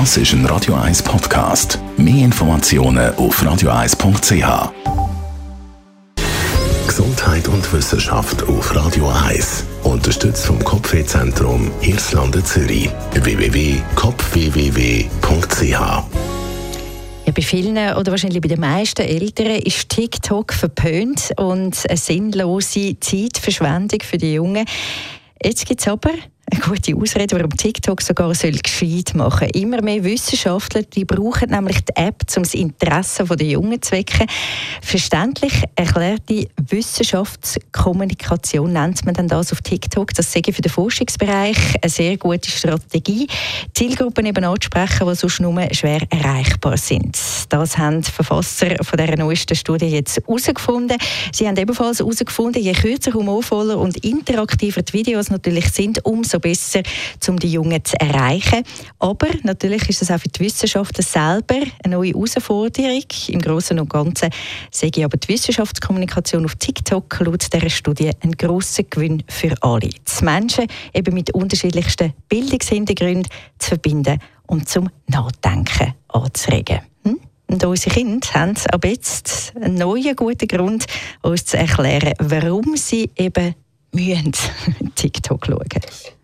Das ist ein Radio 1 Podcast. Mehr Informationen auf radio1.ch. Gesundheit und Wissenschaft auf Radio 1. Unterstützt vom Kopfwehzentrum Irlande Zürich. www.kopfwww.ch Ja, bei vielen oder wahrscheinlich bei den meisten Eltern ist TikTok verpönt und eine sinnlose Zeitverschwendung für die Jungen. Jetzt gibt es aber eine gute Ausrede, warum TikTok sogar soll gescheit machen soll. Immer mehr Wissenschaftler die brauchen nämlich die App, um das Interesse der Jungen zu wecken. Verständlich erklärte Wissenschaftskommunikation nennt man dann das auf TikTok. Das sehe für den Forschungsbereich eine sehr gute Strategie, Zielgruppen eben anzusprechen, die sonst nur schwer erreichbar sind. Das haben die Verfasser von dieser neuesten Studie jetzt herausgefunden. Sie haben ebenfalls herausgefunden, je kürzer, humorvoller und interaktiver die Videos natürlich sind, umso umso besser, um die Jungen zu erreichen. Aber natürlich ist es auch für die Wissenschaftler selber eine neue Herausforderung. Im Großen und Ganzen sehe ich aber die Wissenschaftskommunikation auf TikTok laut dieser Studie ein grosser Gewinn für alle. Die Menschen eben mit unterschiedlichsten Bildungshintergründen zu verbinden und zum Nachdenken anzuregen. Hm? Und unsere Kinder haben ab jetzt einen neuen guten Grund, uns zu erklären, warum sie eben müssen TikTok schauen.